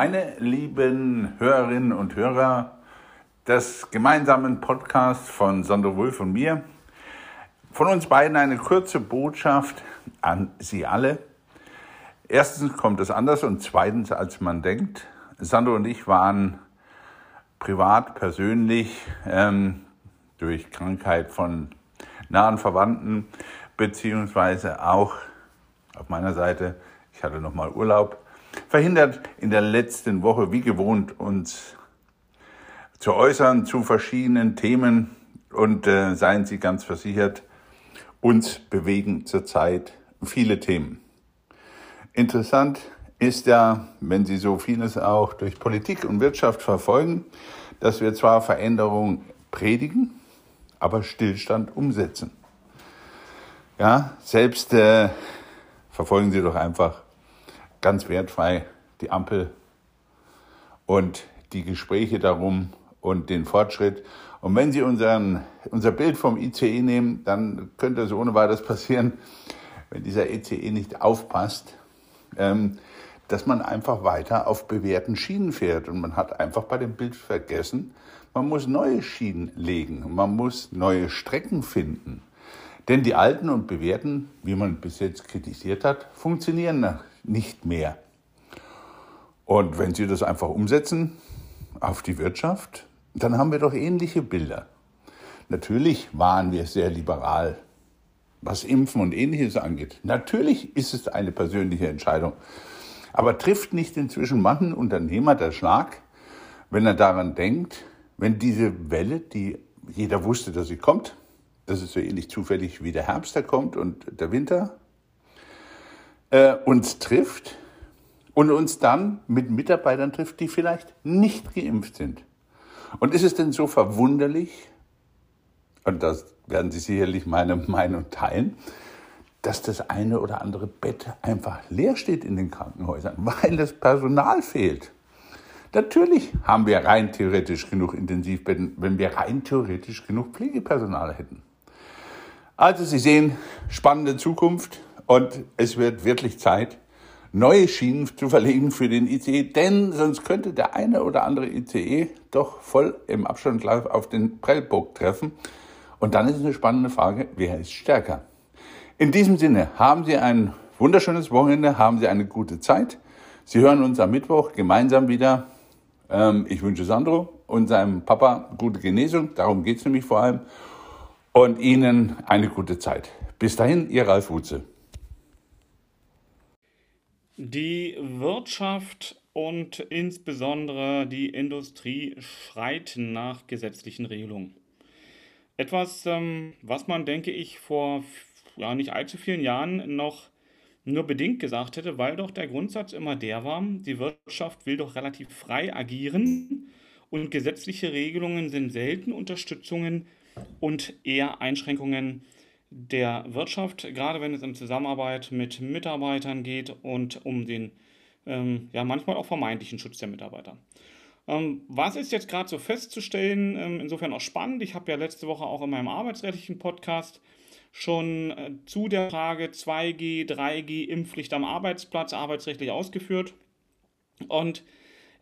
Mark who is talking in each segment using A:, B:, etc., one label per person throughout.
A: Meine lieben Hörerinnen und Hörer des gemeinsamen Podcasts von Sandro Wulf und mir, von uns beiden eine kurze Botschaft an Sie alle. Erstens kommt es anders und zweitens, als man denkt. Sandro und ich waren privat, persönlich, ähm, durch Krankheit von nahen Verwandten, beziehungsweise auch auf meiner Seite, ich hatte nochmal Urlaub, verhindert in der letzten Woche wie gewohnt uns zu äußern zu verschiedenen Themen und äh, seien Sie ganz versichert, uns bewegen zurzeit viele Themen. Interessant ist ja, wenn Sie so vieles auch durch Politik und Wirtschaft verfolgen, dass wir zwar Veränderungen predigen, aber Stillstand umsetzen. Ja, selbst äh, verfolgen Sie doch einfach ganz wertfrei die Ampel und die Gespräche darum und den Fortschritt. Und wenn Sie unseren, unser Bild vom ICE nehmen, dann könnte es ohne weiteres passieren, wenn dieser ICE nicht aufpasst, ähm, dass man einfach weiter auf bewährten Schienen fährt. Und man hat einfach bei dem Bild vergessen, man muss neue Schienen legen, man muss neue Strecken finden. Denn die alten und bewährten, wie man bis jetzt kritisiert hat, funktionieren nicht mehr. Und wenn Sie das einfach umsetzen auf die Wirtschaft, dann haben wir doch ähnliche Bilder. Natürlich waren wir sehr liberal, was Impfen und ähnliches angeht. Natürlich ist es eine persönliche Entscheidung. Aber trifft nicht inzwischen manchen Unternehmer der Schlag, wenn er daran denkt, wenn diese Welle, die jeder wusste, dass sie kommt, das ist so ähnlich zufällig wie der Herbst, der kommt und der Winter, äh, uns trifft und uns dann mit Mitarbeitern trifft, die vielleicht nicht geimpft sind. Und ist es denn so verwunderlich, und das werden Sie sicherlich meine Meinung teilen, dass das eine oder andere Bett einfach leer steht in den Krankenhäusern, weil das Personal fehlt. Natürlich haben wir rein theoretisch genug Intensivbetten, wenn wir rein theoretisch genug Pflegepersonal hätten. Also Sie sehen, spannende Zukunft und es wird wirklich Zeit, neue Schienen zu verlegen für den ICE, denn sonst könnte der eine oder andere ICE doch voll im Abstand auf den Prellburg treffen. Und dann ist es eine spannende Frage, wer ist stärker? In diesem Sinne, haben Sie ein wunderschönes Wochenende, haben Sie eine gute Zeit. Sie hören uns am Mittwoch gemeinsam wieder. Ähm, ich wünsche Sandro und seinem Papa gute Genesung, darum geht es nämlich vor allem, und Ihnen eine gute Zeit. Bis dahin, Ihr Ralf Wutze.
B: Die Wirtschaft und insbesondere die Industrie schreit nach gesetzlichen Regelungen. Etwas, ähm, was man, denke ich, vor ja, nicht allzu vielen Jahren noch nur bedingt gesagt hätte, weil doch der Grundsatz immer der war, die Wirtschaft will doch relativ frei agieren und gesetzliche Regelungen sind selten Unterstützungen und eher Einschränkungen der Wirtschaft, gerade wenn es in Zusammenarbeit mit Mitarbeitern geht und um den ähm, ja manchmal auch vermeintlichen Schutz der Mitarbeiter. Ähm, was ist jetzt gerade so festzustellen? Ähm, insofern auch spannend. Ich habe ja letzte Woche auch in meinem arbeitsrechtlichen Podcast schon äh, zu der Frage 2G, 3G, Impfpflicht am Arbeitsplatz arbeitsrechtlich ausgeführt. Und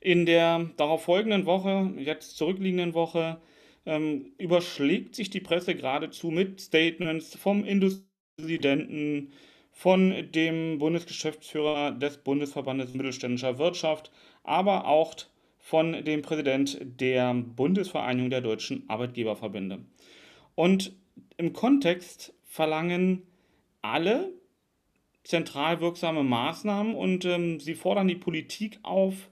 B: in der darauf folgenden Woche, jetzt zurückliegenden Woche, ähm, überschlägt sich die Presse geradezu mit Statements vom Industriepräsidenten, von dem Bundesgeschäftsführer des Bundesverbandes Mittelständischer Wirtschaft, aber auch von dem Präsident der Bundesvereinigung der deutschen Arbeitgeberverbände. Und im Kontext verlangen alle zentral wirksame Maßnahmen und ähm, sie fordern die Politik auf,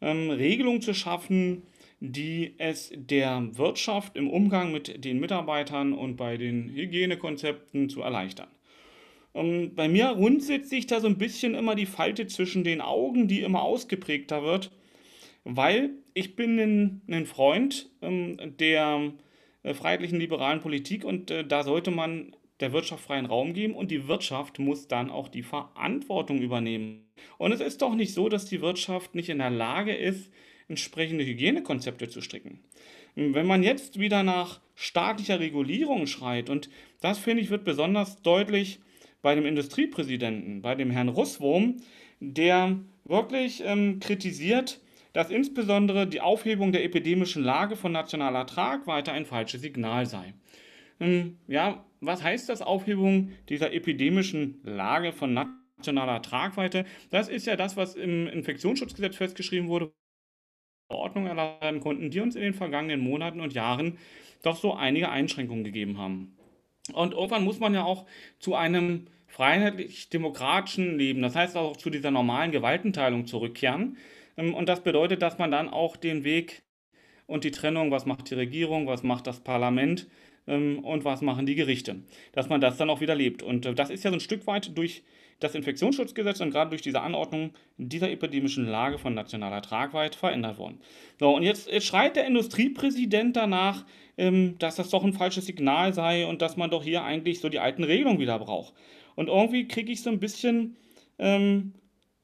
B: ähm, Regelungen zu schaffen, die es der Wirtschaft im Umgang mit den Mitarbeitern und bei den Hygienekonzepten zu erleichtern. Ähm, bei mir runzelt sich da so ein bisschen immer die Falte zwischen den Augen, die immer ausgeprägter wird, weil ich bin ein, ein Freund ähm, der äh, freiheitlichen liberalen Politik und äh, da sollte man der Wirtschaft freien Raum geben und die Wirtschaft muss dann auch die Verantwortung übernehmen. Und es ist doch nicht so, dass die Wirtschaft nicht in der Lage ist, entsprechende Hygienekonzepte zu stricken. Wenn man jetzt wieder nach staatlicher Regulierung schreit, und das finde ich wird besonders deutlich bei dem Industriepräsidenten, bei dem Herrn Russwurm, der wirklich ähm, kritisiert, dass insbesondere die Aufhebung der epidemischen Lage von nationaler Tragweite ein falsches Signal sei. Ähm, ja, was heißt das Aufhebung dieser epidemischen Lage von nationaler Tragweite? Das ist ja das, was im Infektionsschutzgesetz festgeschrieben wurde, Ordnung erlassen konnten, die uns in den vergangenen Monaten und Jahren doch so einige Einschränkungen gegeben haben. Und irgendwann muss man ja auch zu einem freiheitlich-demokratischen Leben, das heißt auch zu dieser normalen Gewaltenteilung zurückkehren. Ähm, und das bedeutet, dass man dann auch den Weg und die Trennung, was macht die Regierung, was macht das Parlament ähm, und was machen die Gerichte, dass man das dann auch wieder lebt. Und äh, das ist ja so ein Stück weit durch das Infektionsschutzgesetz und gerade durch diese Anordnung dieser epidemischen Lage von nationaler Tragweite verändert worden. So, und jetzt, jetzt schreit der Industriepräsident danach, ähm, dass das doch ein falsches Signal sei und dass man doch hier eigentlich so die alten Regelungen wieder braucht. Und irgendwie kriege ich so ein bisschen ähm,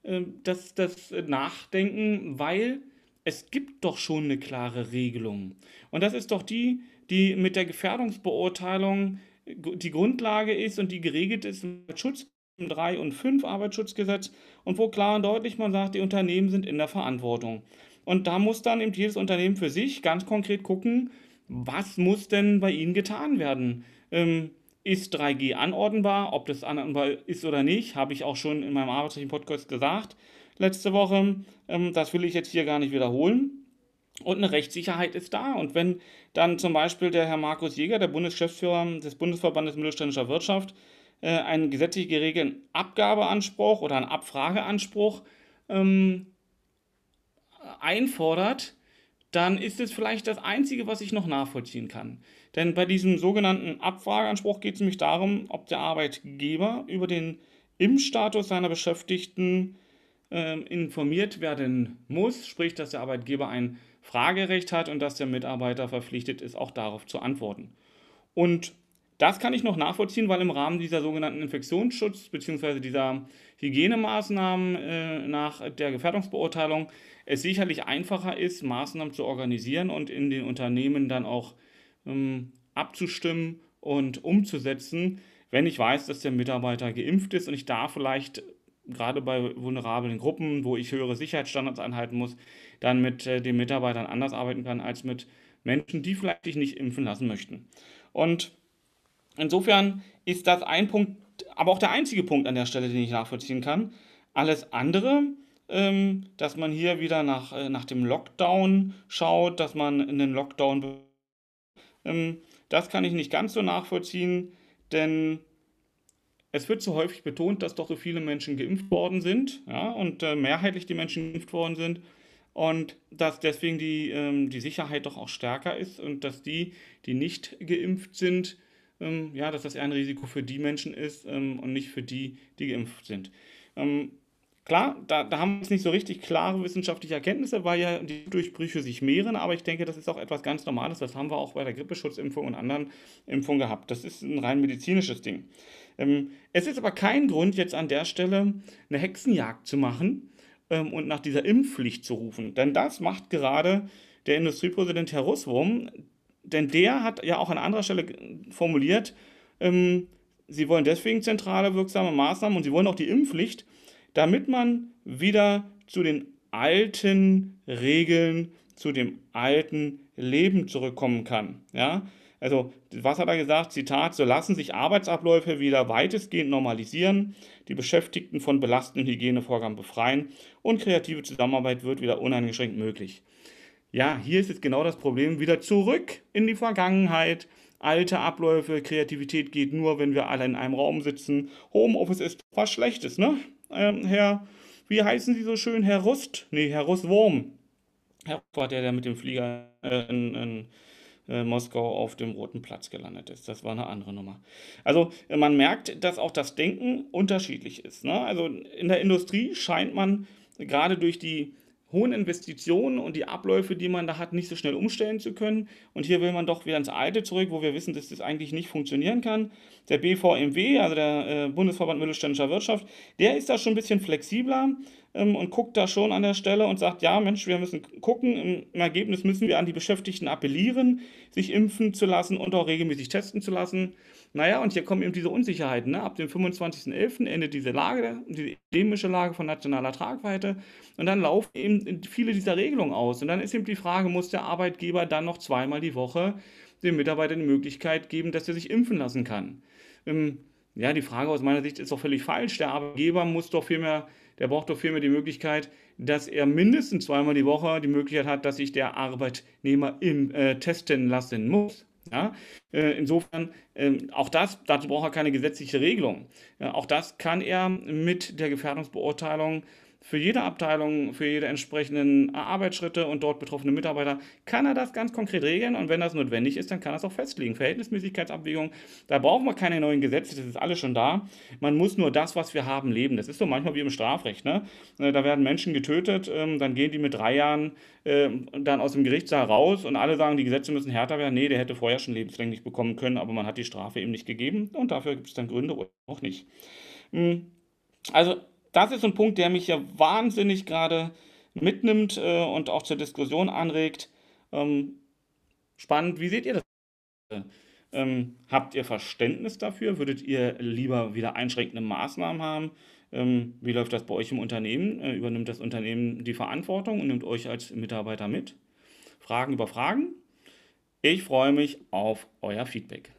B: äh, das, das Nachdenken, weil es gibt doch schon eine klare Regelung. Und das ist doch die, die mit der Gefährdungsbeurteilung die Grundlage ist und die geregelt ist mit Schutz 3 und 5 Arbeitsschutzgesetz und wo klar und deutlich man sagt, die Unternehmen sind in der Verantwortung. Und da muss dann eben jedes Unternehmen für sich ganz konkret gucken, was muss denn bei ihnen getan werden. Ähm, ist 3G anordnbar? Ob das anordnbar ist oder nicht, habe ich auch schon in meinem arbeitsrechtlichen Podcast gesagt letzte Woche. Ähm, das will ich jetzt hier gar nicht wiederholen. Und eine Rechtssicherheit ist da. Und wenn dann zum Beispiel der Herr Markus Jäger, der Bundesgeschäftsführer des Bundesverbandes Mittelständischer Wirtschaft, äh, einen gesetzlich geregelten Abgabeanspruch oder einen Abfrageanspruch ähm, einfordert, dann ist es vielleicht das Einzige, was ich noch nachvollziehen kann. Denn bei diesem sogenannten Abfrageanspruch geht es nämlich darum, ob der Arbeitgeber über den Impfstatus seiner Beschäftigten informiert werden muss, sprich, dass der Arbeitgeber ein Fragerecht hat und dass der Mitarbeiter verpflichtet ist, auch darauf zu antworten. Und das kann ich noch nachvollziehen, weil im Rahmen dieser sogenannten Infektionsschutz bzw. dieser Hygienemaßnahmen äh, nach der Gefährdungsbeurteilung es sicherlich einfacher ist, Maßnahmen zu organisieren und in den Unternehmen dann auch ähm, abzustimmen und umzusetzen, wenn ich weiß, dass der Mitarbeiter geimpft ist und ich da vielleicht gerade bei vulnerablen Gruppen, wo ich höhere Sicherheitsstandards einhalten muss, dann mit äh, den Mitarbeitern anders arbeiten kann als mit Menschen, die vielleicht sich nicht impfen lassen möchten. Und Insofern ist das ein Punkt, aber auch der einzige Punkt an der Stelle, den ich nachvollziehen kann. Alles andere, ähm, dass man hier wieder nach, äh, nach dem Lockdown schaut, dass man einen Lockdown, ähm, das kann ich nicht ganz so nachvollziehen, denn es wird so häufig betont, dass doch so viele Menschen geimpft worden sind, ja, und äh, mehrheitlich die Menschen geimpft worden sind und dass deswegen die, ähm, die Sicherheit doch auch stärker ist und dass die, die nicht geimpft sind, ähm, ja, dass das eher ein Risiko für die Menschen ist ähm, und nicht für die, die geimpft sind. Ähm, klar, da, da haben wir jetzt nicht so richtig klare wissenschaftliche Erkenntnisse, weil ja die Durchbrüche sich mehren, aber ich denke, das ist auch etwas ganz Normales. Das haben wir auch bei der Grippeschutzimpfung und anderen Impfungen gehabt. Das ist ein rein medizinisches Ding. Ähm, es ist aber kein Grund, jetzt an der Stelle eine Hexenjagd zu machen ähm, und nach dieser Impfpflicht zu rufen. Denn das macht gerade der Industriepräsident Herr Russwurm, denn der hat ja auch an anderer Stelle formuliert, ähm, sie wollen deswegen zentrale wirksame Maßnahmen und sie wollen auch die Impfpflicht, damit man wieder zu den alten Regeln, zu dem alten Leben zurückkommen kann. Ja? Also, was hat er gesagt? Zitat, so lassen sich Arbeitsabläufe wieder weitestgehend normalisieren, die Beschäftigten von belastenden Hygienevorgaben befreien und kreative Zusammenarbeit wird wieder uneingeschränkt möglich. Ja, hier ist jetzt genau das Problem. Wieder zurück in die Vergangenheit. Alte Abläufe, Kreativität geht nur, wenn wir alle in einem Raum sitzen. Homeoffice ist was Schlechtes, ne? Ähm, Herr, wie heißen Sie so schön? Herr Rust? Nee, Herr Rustwurm. Herr war der, der mit dem Flieger in, in äh, Moskau auf dem Roten Platz gelandet ist. Das war eine andere Nummer. Also man merkt, dass auch das Denken unterschiedlich ist. Ne? Also in der Industrie scheint man gerade durch die hohen Investitionen und die Abläufe, die man da hat, nicht so schnell umstellen zu können. Und hier will man doch wieder ins Alte zurück, wo wir wissen, dass das eigentlich nicht funktionieren kann. Der BVMW, also der äh, Bundesverband Mittelständischer Wirtschaft, der ist da schon ein bisschen flexibler. Ähm, und guckt da schon an der Stelle und sagt, ja, Mensch, wir müssen gucken, im Ergebnis müssen wir an die Beschäftigten appellieren, sich impfen zu lassen und auch regelmäßig testen zu lassen. Naja, und hier kommen eben diese Unsicherheiten. Ne? Ab dem 25.11. endet diese Lage, diese endemische Lage von nationaler Tragweite. Und dann laufen eben viele dieser Regelungen aus. Und dann ist eben die Frage, muss der Arbeitgeber dann noch zweimal die Woche dem Mitarbeiter die Möglichkeit geben, dass er sich impfen lassen kann? Ähm, ja, die Frage aus meiner Sicht ist doch völlig falsch. Der Arbeitgeber muss doch vielmehr, der braucht doch vielmehr die Möglichkeit, dass er mindestens zweimal die Woche die Möglichkeit hat, dass sich der Arbeitnehmer im, äh, testen lassen muss. Ja? Äh, insofern, äh, auch das, dazu braucht er keine gesetzliche Regelung. Ja, auch das kann er mit der Gefährdungsbeurteilung für jede Abteilung, für jede entsprechenden Arbeitsschritte und dort betroffene Mitarbeiter kann er das ganz konkret regeln und wenn das notwendig ist, dann kann er es auch festlegen. Verhältnismäßigkeitsabwägung, da brauchen wir keine neuen Gesetze, das ist alles schon da. Man muss nur das, was wir haben, leben. Das ist so manchmal wie im Strafrecht. Ne? Äh, da werden Menschen getötet, ähm, dann gehen die mit drei Jahren ähm, dann aus dem Gerichtssaal raus und alle sagen, die Gesetze müssen härter werden. Nee, der hätte vorher schon lebenslänglich bekommen können, aber man hat die Strafe eben nicht gegeben und dafür gibt es dann Gründe auch nicht. Hm. Also das ist ein Punkt, der mich ja wahnsinnig gerade mitnimmt äh, und auch zur Diskussion anregt. Ähm, spannend, wie seht ihr das? Ähm, habt ihr Verständnis dafür? Würdet ihr lieber wieder einschränkende Maßnahmen haben? Ähm, wie läuft das bei euch im Unternehmen? Äh, übernimmt das Unternehmen die Verantwortung und nimmt euch als Mitarbeiter mit? Fragen über Fragen? Ich freue mich auf euer Feedback.